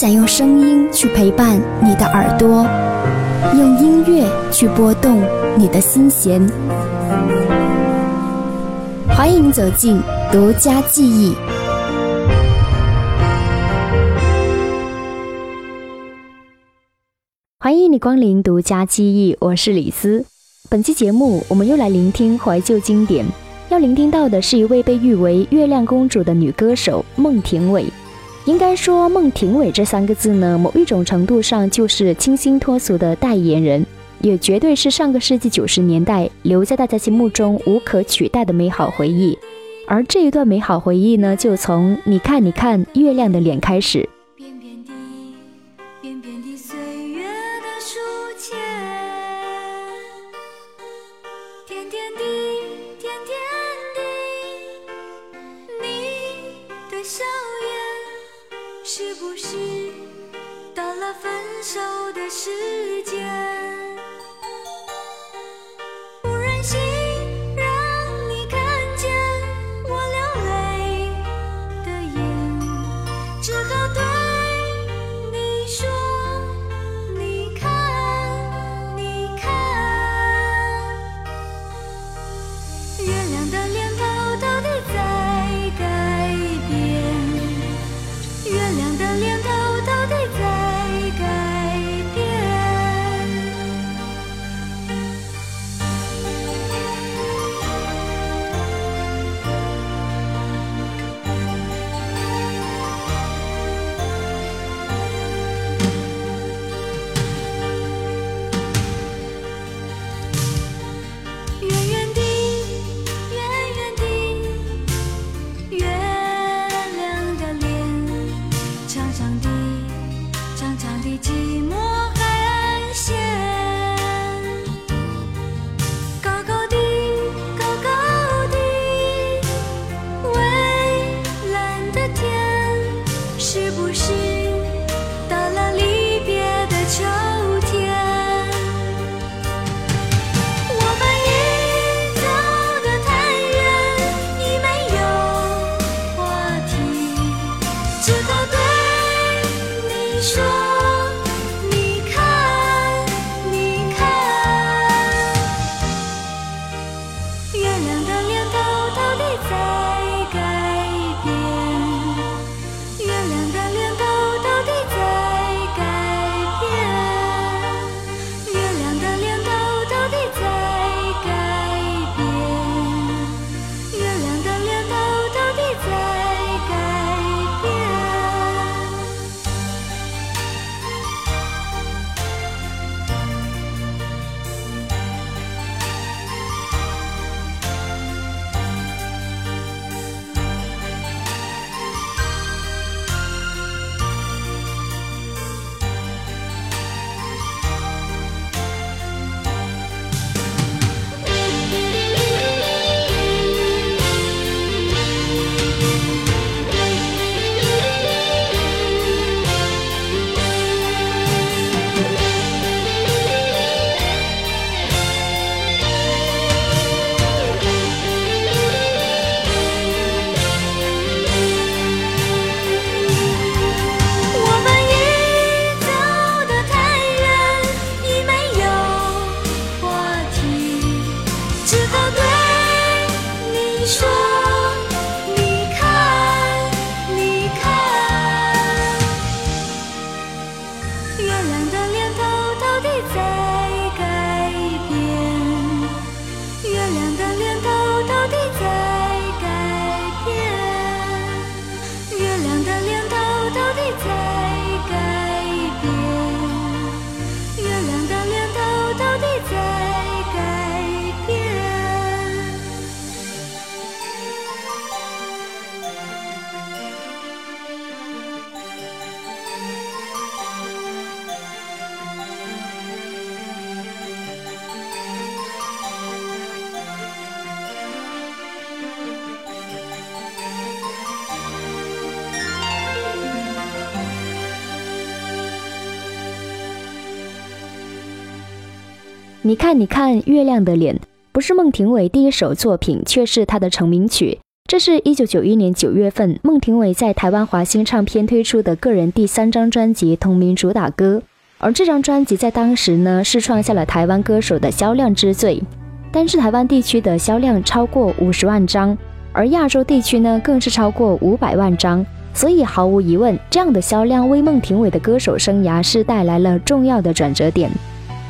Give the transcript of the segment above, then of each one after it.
想用声音去陪伴你的耳朵，用音乐去拨动你的心弦。欢迎走进独家记忆。欢迎你光临独家记忆，我是李斯。本期节目，我们又来聆听怀旧经典。要聆听到的是一位被誉为“月亮公主”的女歌手孟庭苇。应该说，孟庭苇这三个字呢，某一种程度上就是清新脱俗的代言人，也绝对是上个世纪九十年代留在大家心目中无可取代的美好回忆。而这一段美好回忆呢，就从“你看，你看月亮的脸”开始。看，你看，月亮的脸。不是孟庭苇第一首作品，却是她的成名曲。这是一九九一年九月份孟庭苇在台湾华星唱片推出的个人第三张专辑同名主打歌，而这张专辑在当时呢是创下了台湾歌手的销量之最，单是台湾地区的销量超过五十万张，而亚洲地区呢更是超过五百万张，所以毫无疑问，这样的销量为孟庭苇的歌手生涯是带来了重要的转折点，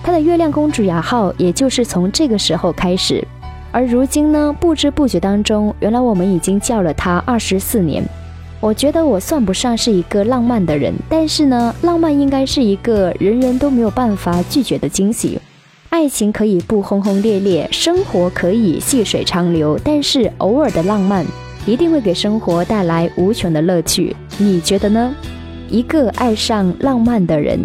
她的月亮公主雅号也就是从这个时候开始。而如今呢，不知不觉当中，原来我们已经叫了他二十四年。我觉得我算不上是一个浪漫的人，但是呢，浪漫应该是一个人人都没有办法拒绝的惊喜。爱情可以不轰轰烈烈，生活可以细水长流，但是偶尔的浪漫一定会给生活带来无穷的乐趣。你觉得呢？一个爱上浪漫的人。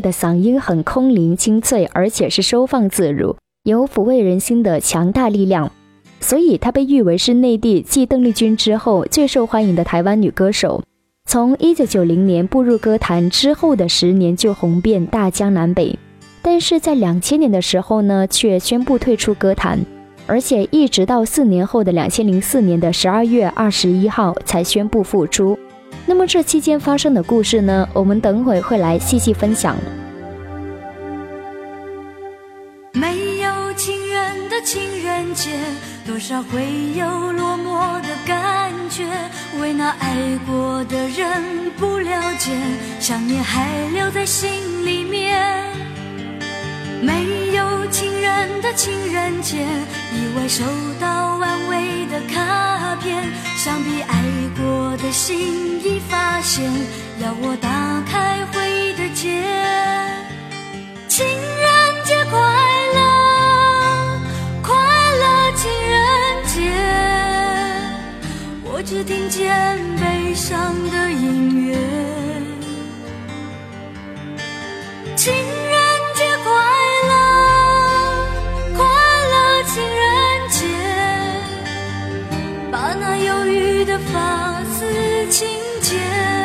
的嗓音很空灵清脆，而且是收放自如，有抚慰人心的强大力量，所以她被誉为是内地继邓丽君之后最受欢迎的台湾女歌手。从一九九零年步入歌坛之后的十年就红遍大江南北，但是在两千年的时候呢，却宣布退出歌坛，而且一直到四年后的两千零四年的十二月二十一号才宣布复出。那么这期间发生的故事呢？我们等会会来细细分享。没有情人的情人节，多少会有落寞的感觉。为那爱过的人不了解，想念还留在心里面。没有情人的情人节，意外收到安慰的卡片，想必爱过的心已发现，要我打开回忆的结。情人节快乐，快乐情人节，我只听见悲伤的音乐。情人的发丝轻剪。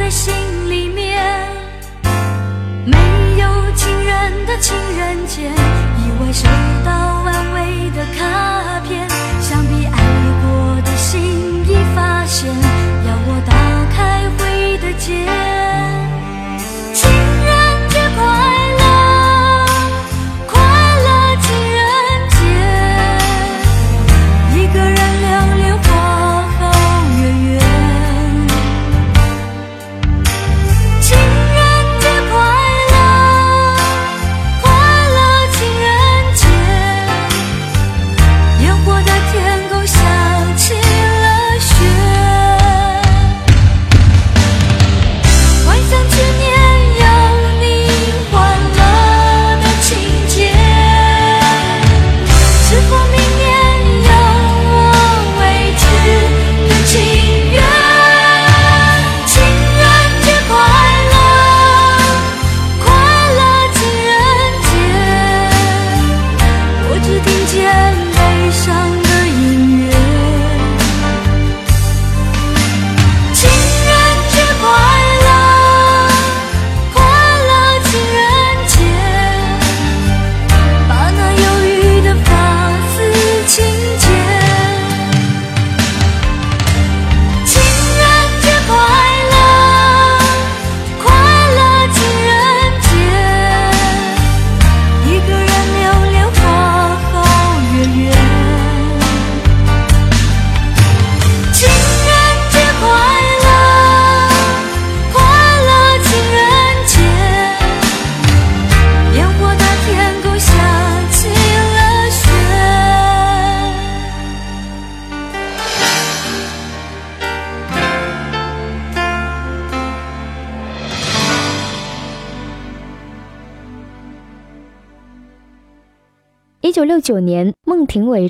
在心里面。没有情人的情人节，意外收到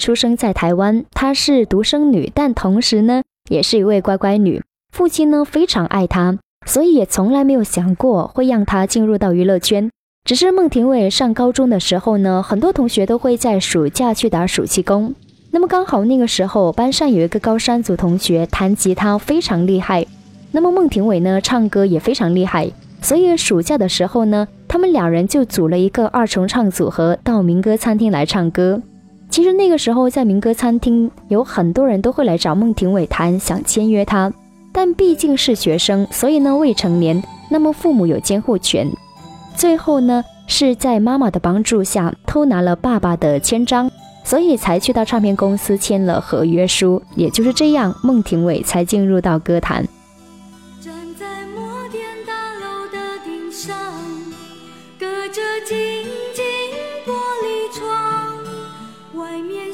出生在台湾，她是独生女，但同时呢，也是一位乖乖女。父亲呢非常爱她，所以也从来没有想过会让她进入到娱乐圈。只是孟庭苇上高中的时候呢，很多同学都会在暑假去打暑期工。那么刚好那个时候，班上有一个高山族同学弹吉他非常厉害，那么孟庭苇呢唱歌也非常厉害，所以暑假的时候呢，他们两人就组了一个二重唱组合，到民歌餐厅来唱歌。其实那个时候在民歌餐厅，有很多人都会来找孟庭苇谈，想签约她，但毕竟是学生，所以呢未成年，那么父母有监护权。最后呢，是在妈妈的帮助下偷拿了爸爸的签章，所以才去到唱片公司签了合约书。也就是这样，孟庭苇才进入到歌坛。站在摩天大楼的顶上，隔着几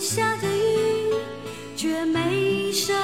下着雨却没声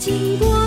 经过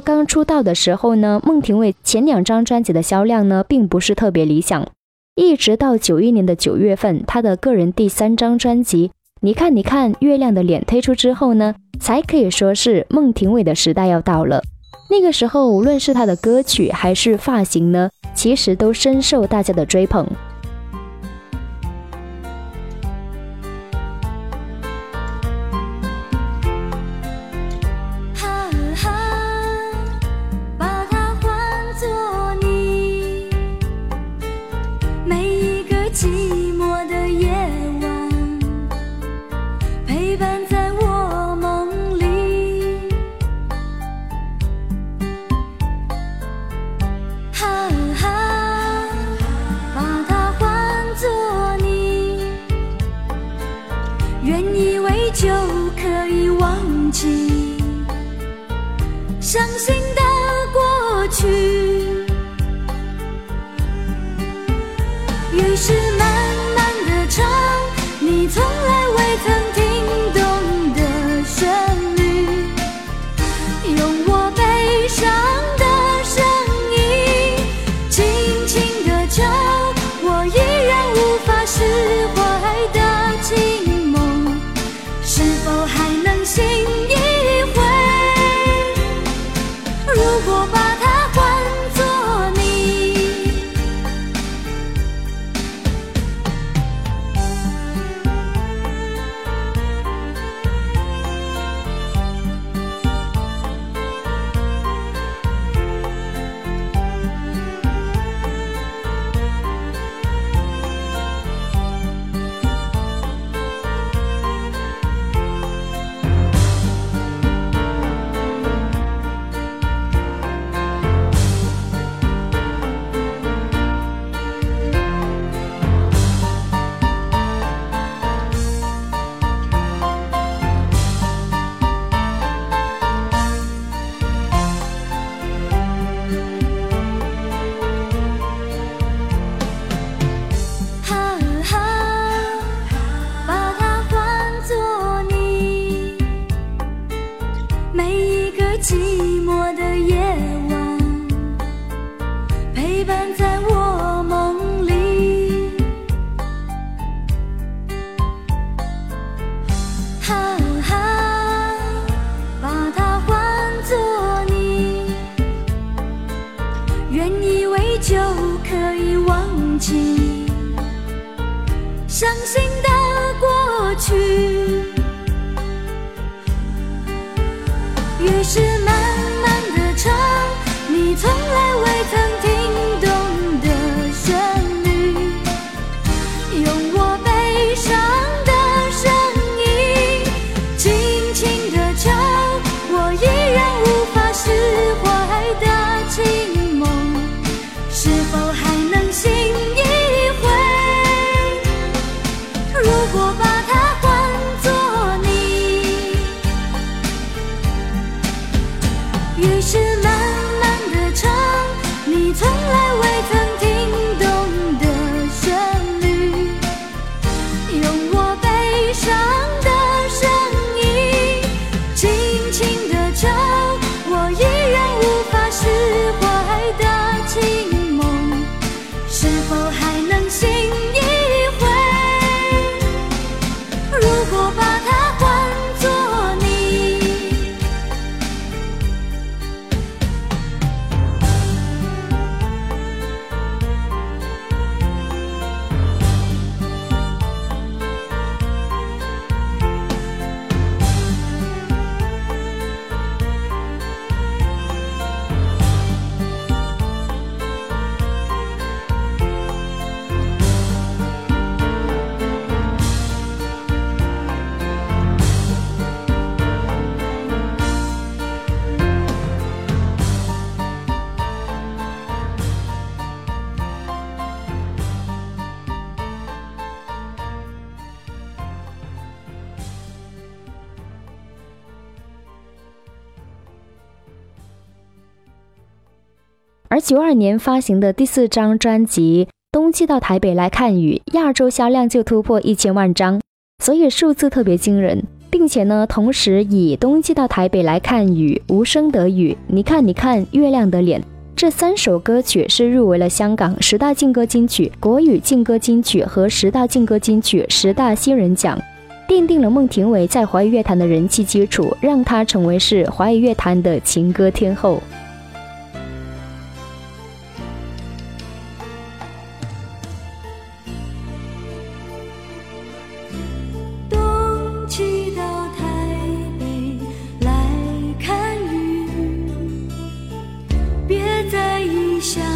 刚出道的时候呢，孟庭苇前两张专辑的销量呢，并不是特别理想。一直到九一年的九月份，她的个人第三张专辑《你看你看月亮的脸》推出之后呢，才可以说是孟庭苇的时代要到了。那个时候，无论是她的歌曲还是发型呢，其实都深受大家的追捧。就可九二年发行的第四张专辑《冬季到台北来看雨》，亚洲销量就突破一千万张，所以数字特别惊人，并且呢，同时以《冬季到台北来看雨》《无声的雨》《你看你看月亮的脸》这三首歌曲是入围了香港十大劲歌金曲、国语劲歌金曲和十大劲歌金曲十大新人奖，奠定了孟庭苇在华语乐坛的人气基础，让她成为是华语乐坛的情歌天后。想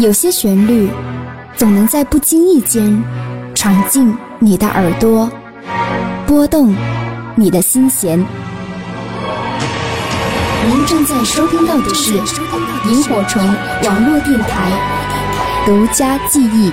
有些旋律总能在不经意间闯进你的耳朵，拨动你的心弦。您正在收听到的是萤火虫网络电台独家记忆。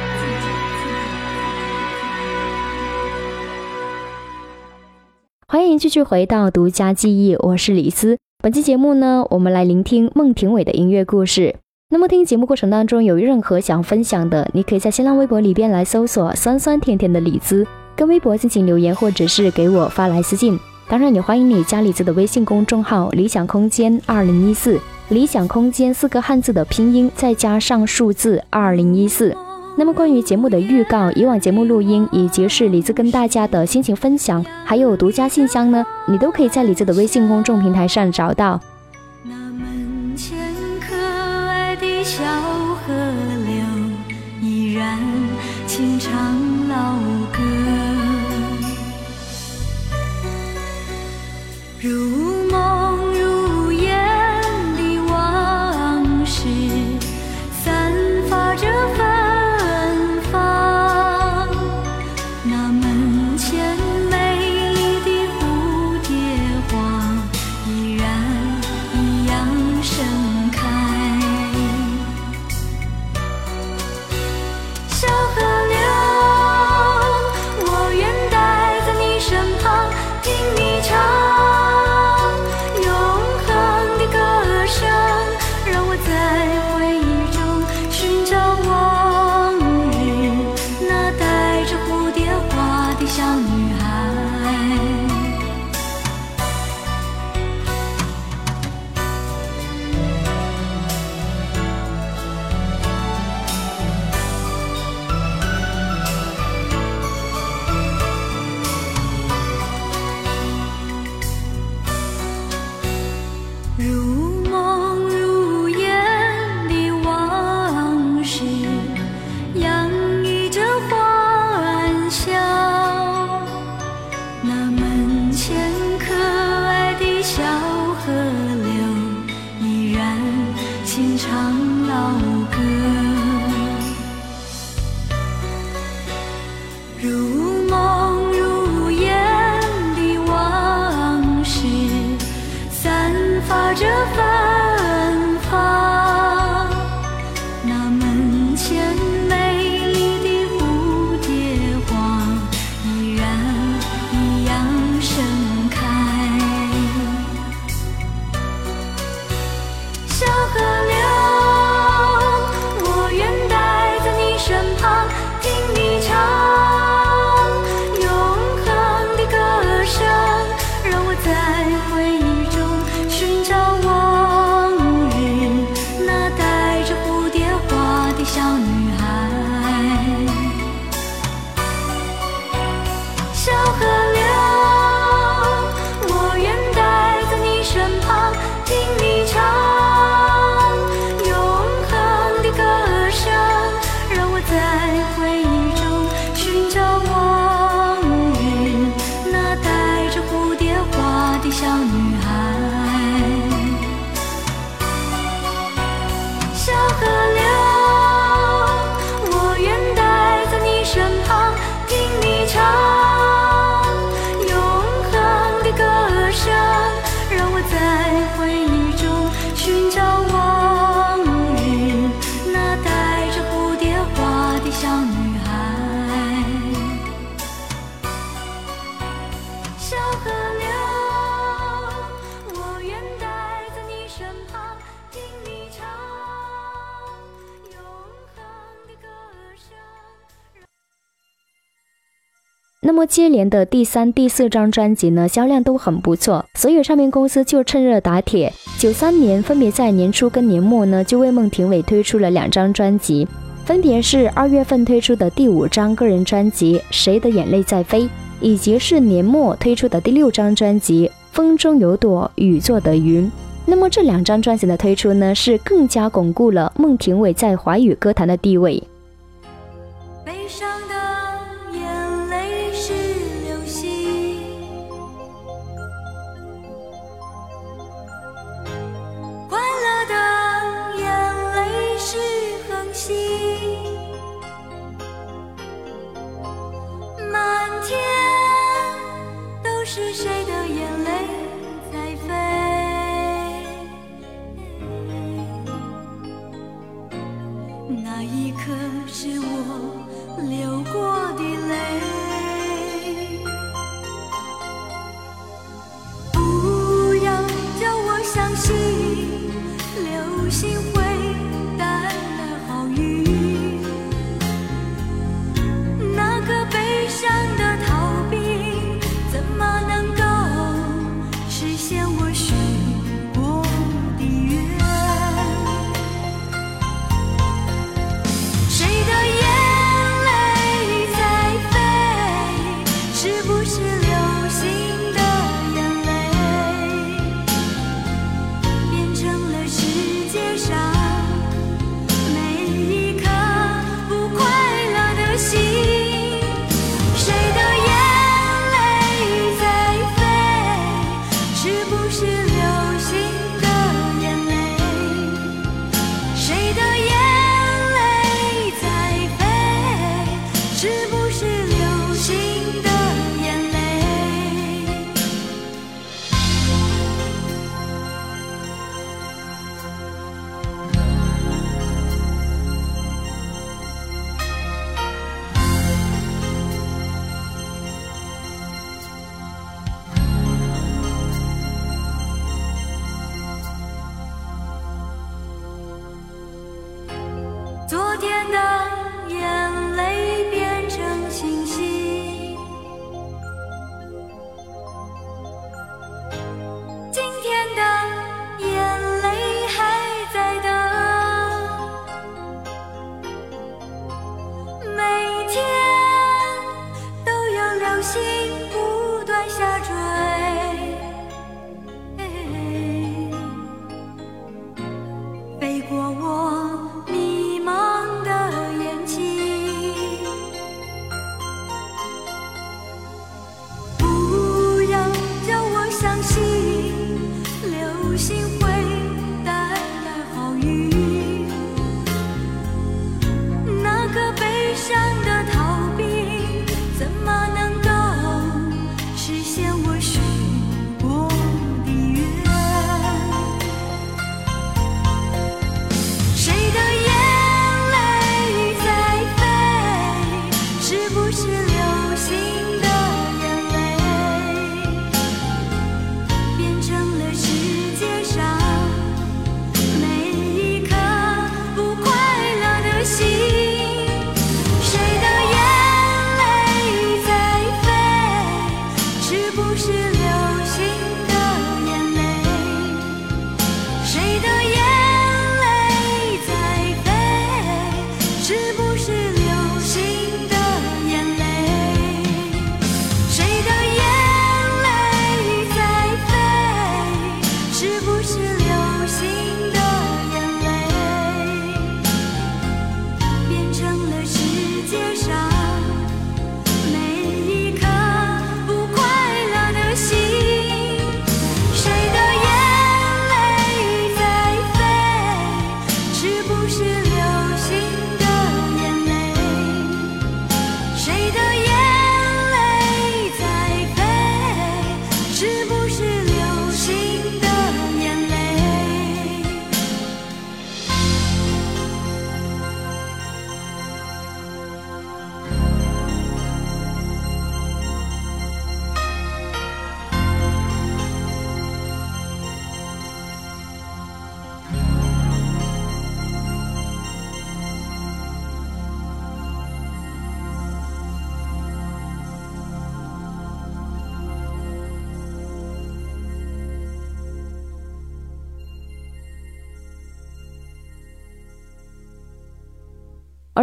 欢迎继续回到独家记忆，我是李斯。本期节目呢，我们来聆听孟庭苇的音乐故事。那么听节目过程当中有任何想分享的，你可以在新浪微博里边来搜索“酸酸甜甜的李子”，跟微博进行留言，或者是给我发来私信。当然也欢迎你加李子的微信公众号“理想空间二零一四”，理想空间四个汉字的拼音再加上数字二零一四。那么关于节目的预告、以往节目录音，以及是李子跟大家的心情分享，还有独家信箱呢，你都可以在李子的微信公众平台上找到。如接连的第三、第四张专辑呢，销量都很不错，所以唱片公司就趁热打铁。九三年分别在年初跟年末呢，就为孟庭苇推出了两张专辑，分别是二月份推出的第五张个人专辑《谁的眼泪在飞》，以及是年末推出的第六张专辑《风中有朵雨做的云》。那么这两张专辑的推出呢，是更加巩固了孟庭苇在华语歌坛的地位。是谁的眼泪在飞？那一颗是我流过的泪。不要叫我伤心流星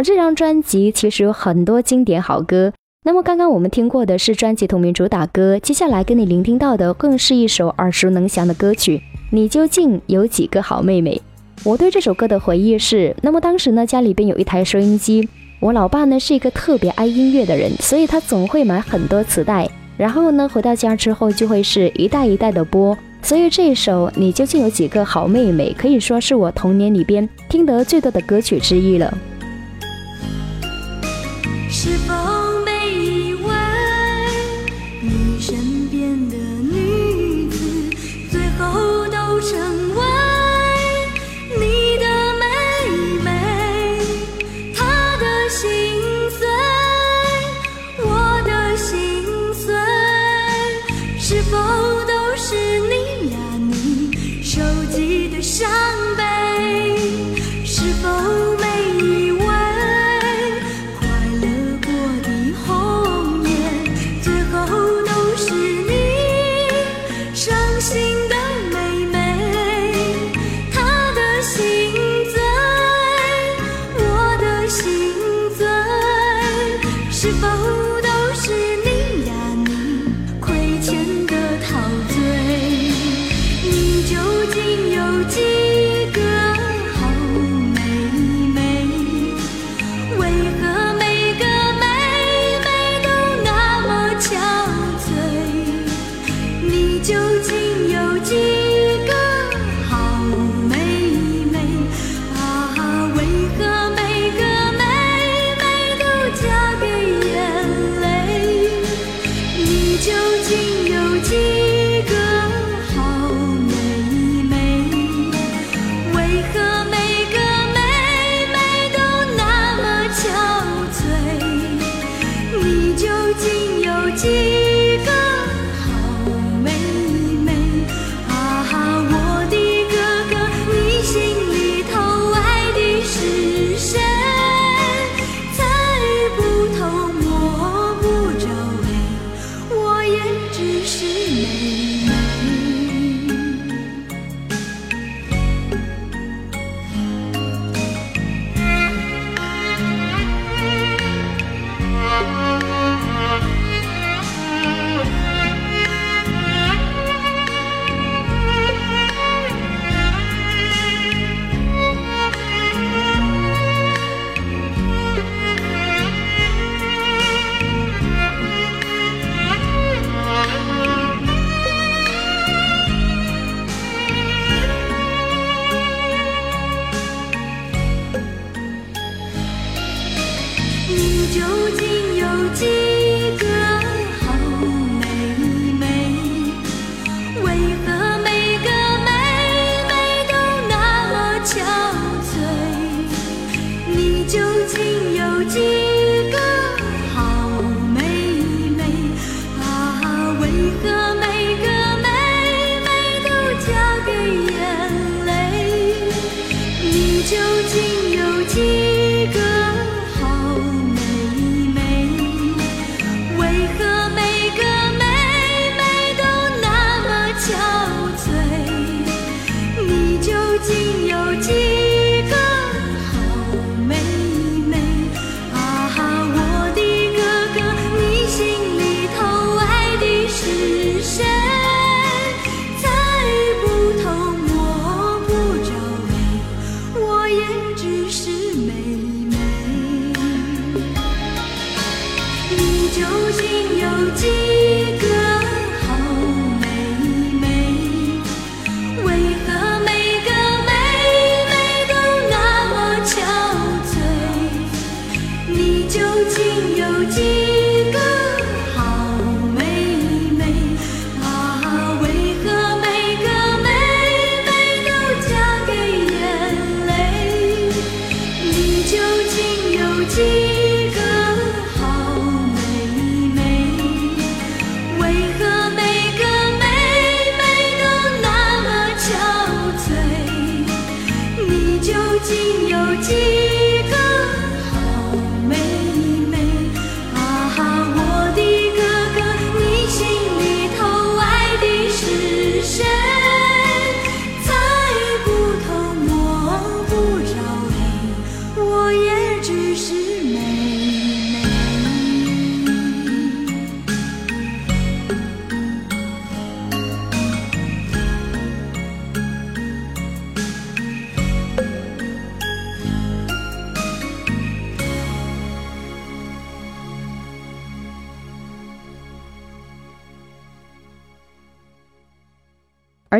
这张专辑其实有很多经典好歌。那么刚刚我们听过的是专辑同名主打歌，接下来跟你聆听到的更是一首耳熟能详的歌曲。你究竟有几个好妹妹？我对这首歌的回忆是，那么当时呢家里边有一台收音机，我老爸呢是一个特别爱音乐的人，所以他总会买很多磁带，然后呢回到家之后就会是一代一代的播。所以这首你究竟有几个好妹妹，可以说是我童年里边听得最多的歌曲之一了。是否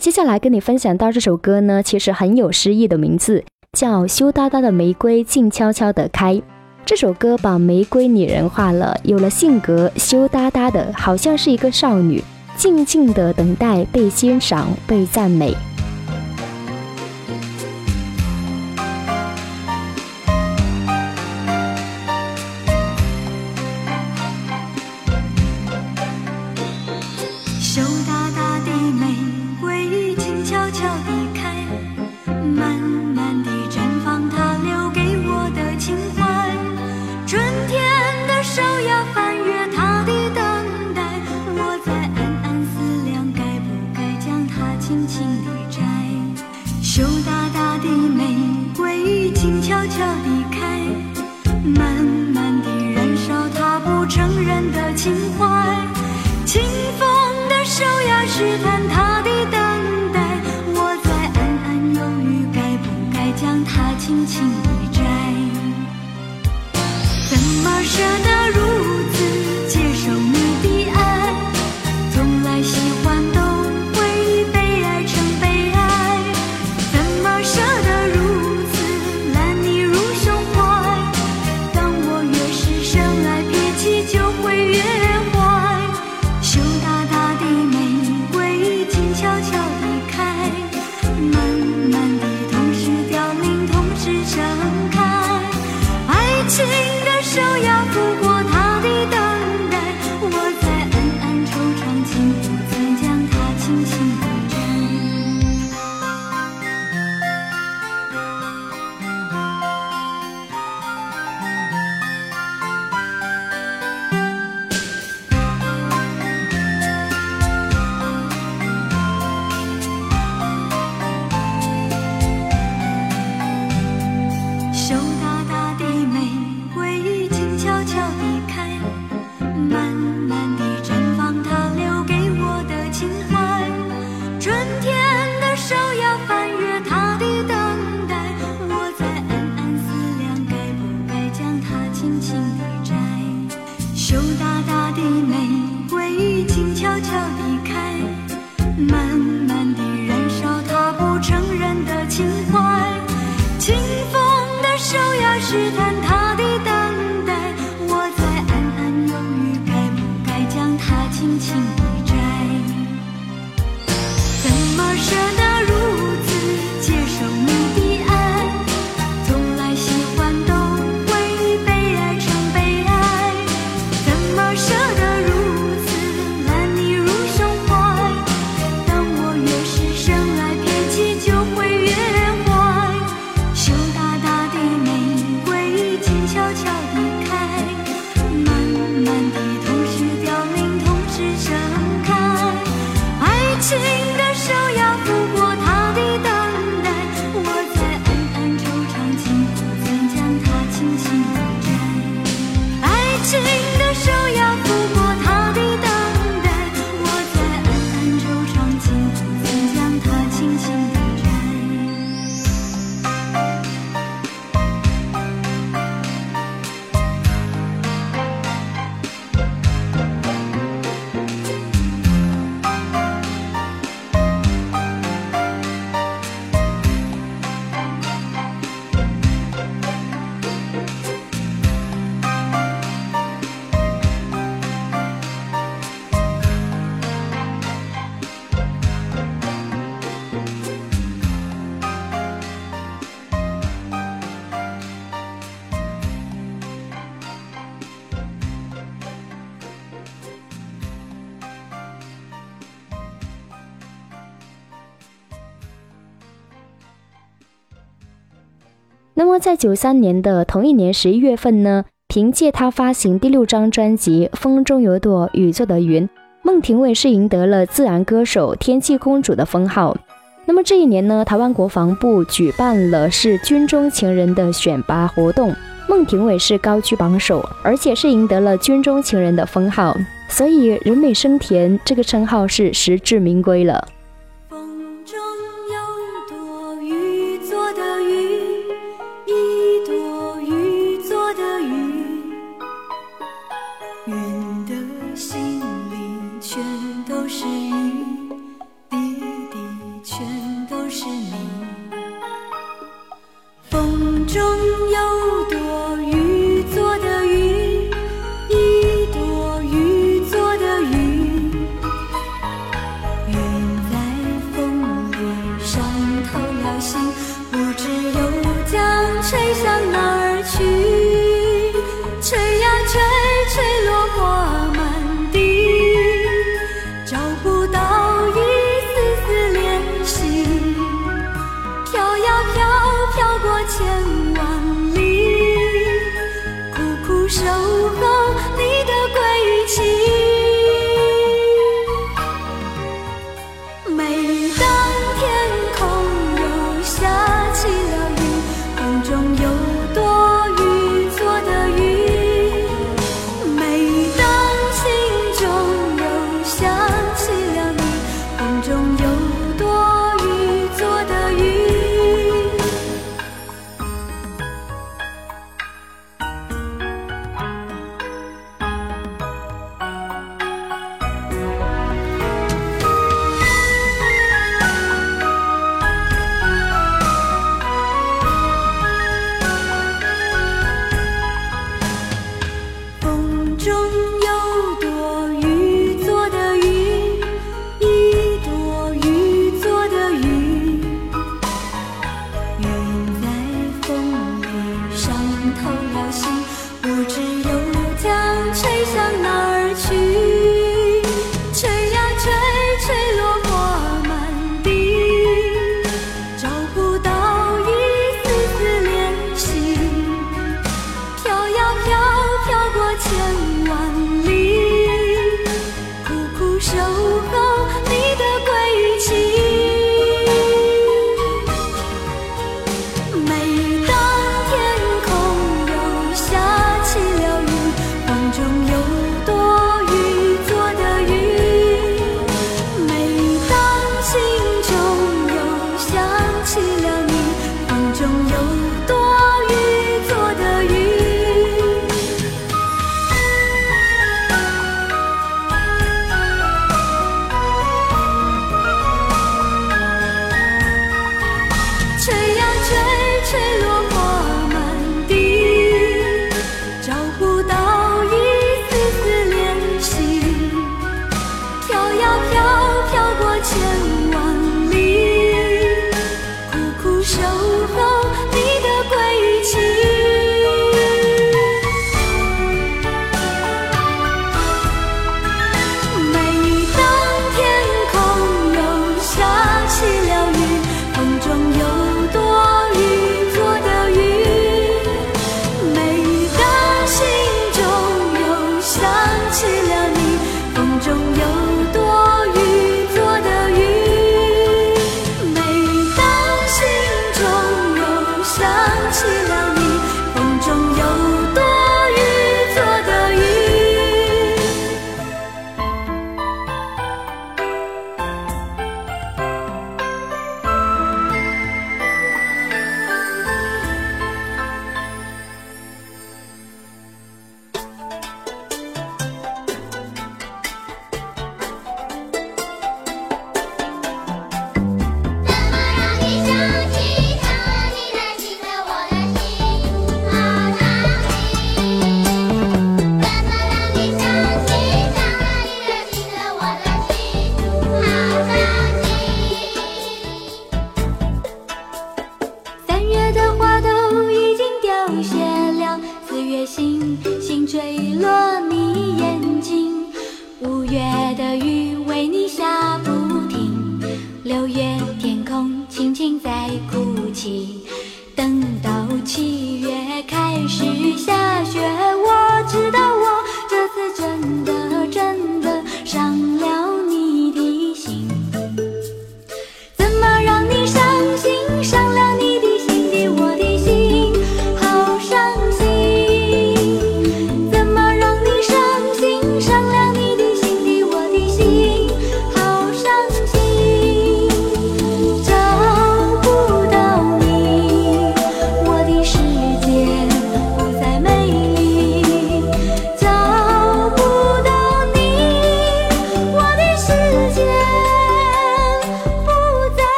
接下来跟你分享到这首歌呢，其实很有诗意的名字，叫《羞答答的玫瑰静悄悄地开》。这首歌把玫瑰拟人化了，有了性格，羞答答的，好像是一个少女，静静地等待被欣赏、被赞美。情怀，清风的手呀，试探他的等待。我在暗暗犹豫，该不该将它轻轻地摘？怎么舍得？么，在九三年的同一年十一月份呢，凭借他发行第六张专辑《风中有朵雨做的云》，孟庭苇是赢得了自然歌手、天气公主的封号。那么这一年呢，台湾国防部举办了是军中情人的选拔活动，孟庭苇是高居榜首，而且是赢得了军中情人的封号，所以人美声甜这个称号是实至名归了。做的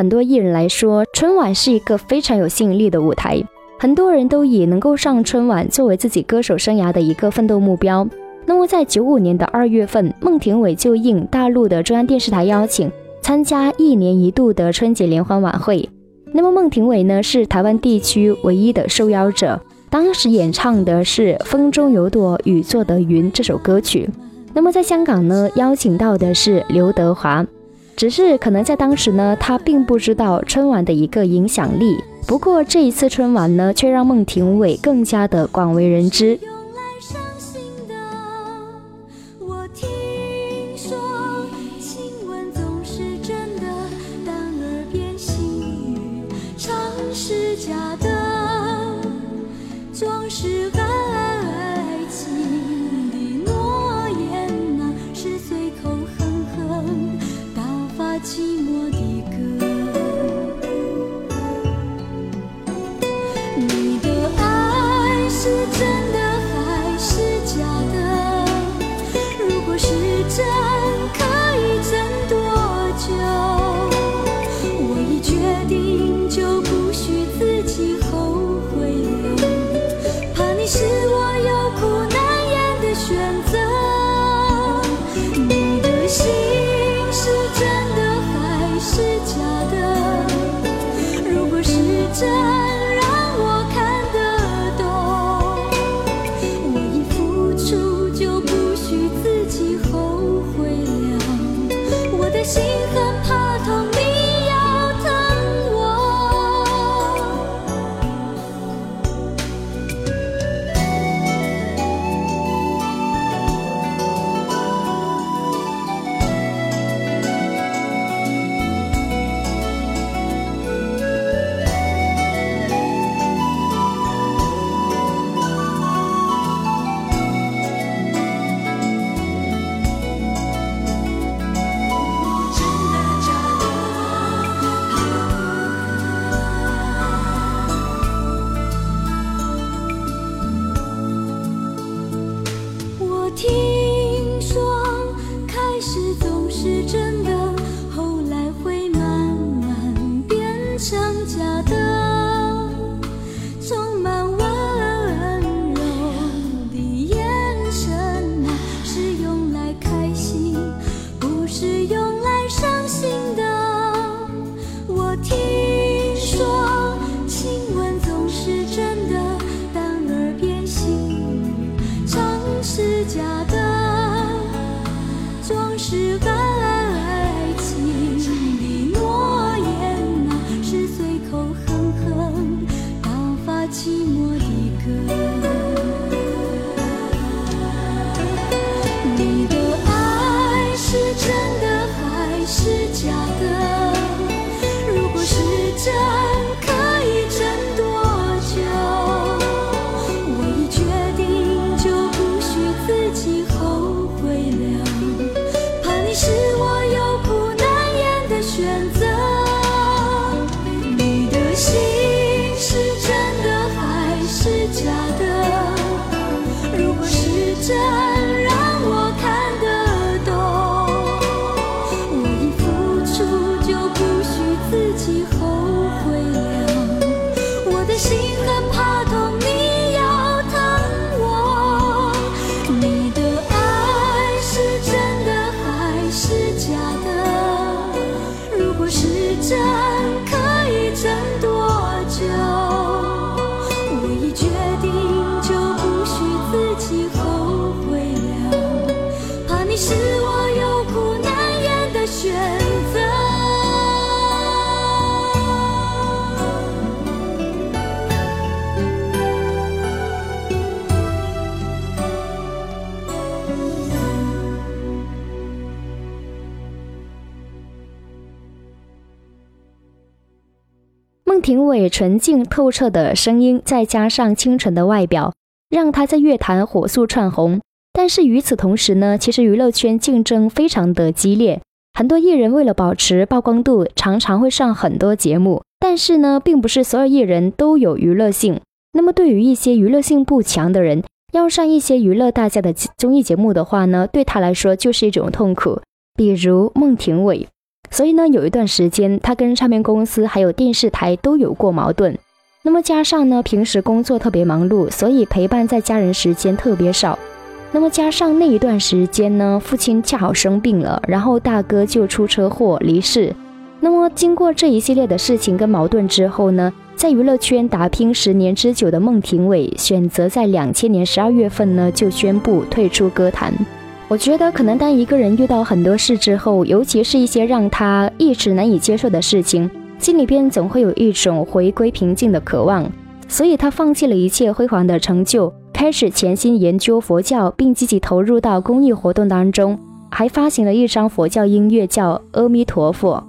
很多艺人来说，春晚是一个非常有吸引力的舞台，很多人都以能够上春晚作为自己歌手生涯的一个奋斗目标。那么在九五年的二月份，孟庭苇就应大陆的中央电视台邀请，参加一年一度的春节联欢晚会。那么孟庭苇呢，是台湾地区唯一的受邀者，当时演唱的是《风中有朵雨做的云》这首歌曲。那么在香港呢，邀请到的是刘德华。只是可能在当时呢，他并不知道春晚的一个影响力。不过这一次春晚呢，却让孟庭苇更加的广为人知。庭苇纯净透彻的声音，再加上清纯的外表，让她在乐坛火速窜红。但是与此同时呢，其实娱乐圈竞争非常的激烈，很多艺人为了保持曝光度，常常会上很多节目。但是呢，并不是所有艺人都有娱乐性。那么对于一些娱乐性不强的人，要上一些娱乐大家的综艺节目的话呢，对他来说就是一种痛苦。比如孟庭苇。所以呢，有一段时间他跟唱片公司还有电视台都有过矛盾。那么加上呢，平时工作特别忙碌，所以陪伴在家人时间特别少。那么加上那一段时间呢，父亲恰好生病了，然后大哥就出车祸离世。那么经过这一系列的事情跟矛盾之后呢，在娱乐圈打拼十年之久的孟庭苇，选择在两千年十二月份呢就宣布退出歌坛。我觉得可能当一个人遇到很多事之后，尤其是一些让他一直难以接受的事情。心里边总会有一种回归平静的渴望，所以他放弃了一切辉煌的成就，开始潜心研究佛教，并积极投入到公益活动当中，还发行了一张佛教音乐叫《阿弥陀佛》。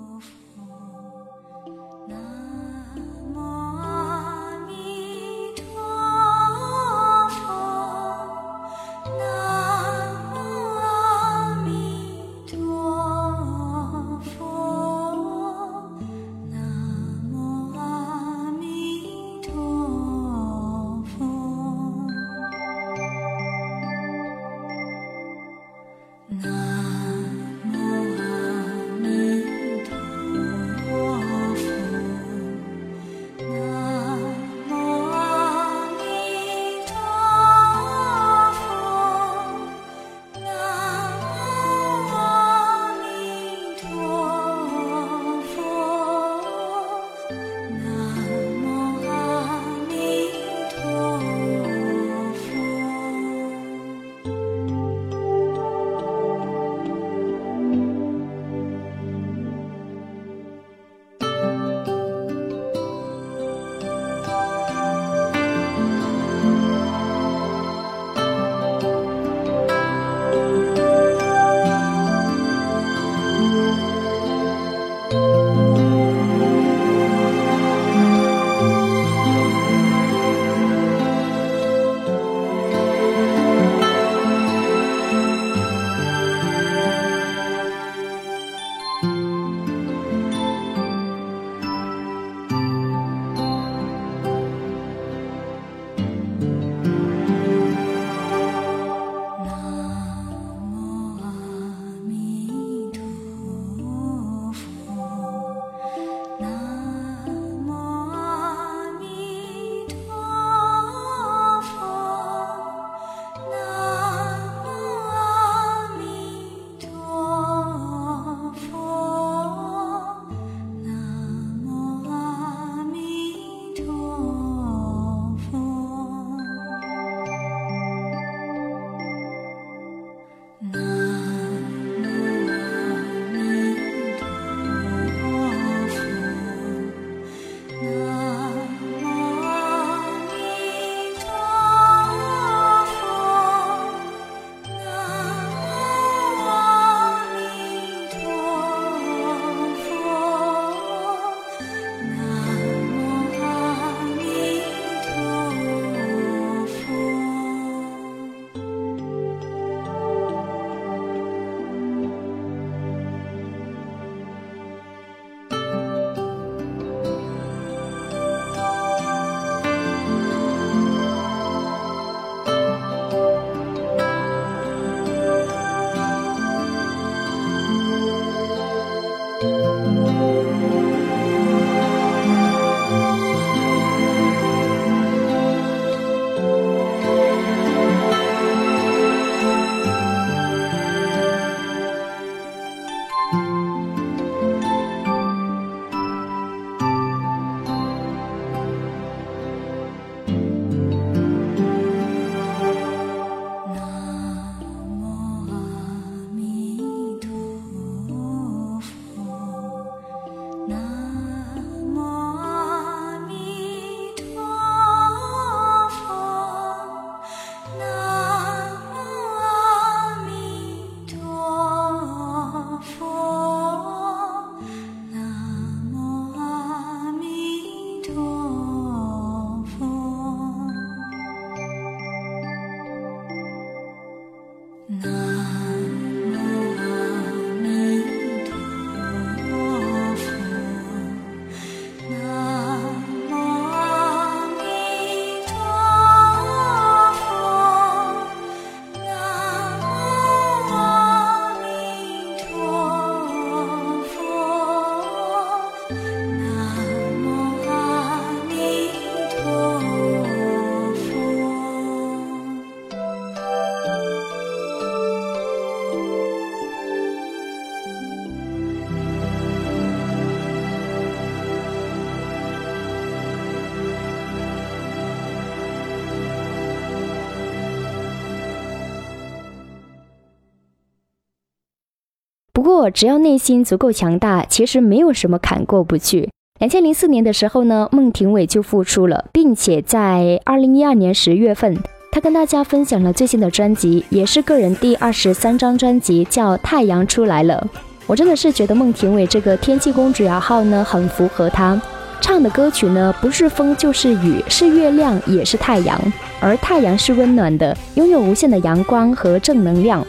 只要内心足够强大，其实没有什么坎过不去。两千零四年的时候呢，孟庭苇就复出了，并且在二零一二年十月份，他跟大家分享了最新的专辑，也是个人第二十三张专辑，叫《太阳出来了》。我真的是觉得孟庭苇这个天气公主摇号呢，很符合她唱的歌曲呢，不是风就是雨，是月亮也是太阳，而太阳是温暖的，拥有无限的阳光和正能量。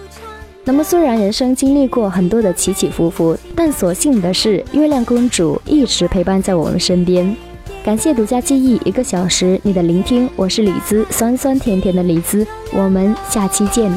那么，虽然人生经历过很多的起起伏伏，但所幸的是，月亮公主一直陪伴在我们身边。感谢独家记忆一个小时你的聆听，我是李子，酸酸甜甜的李子，我们下期见。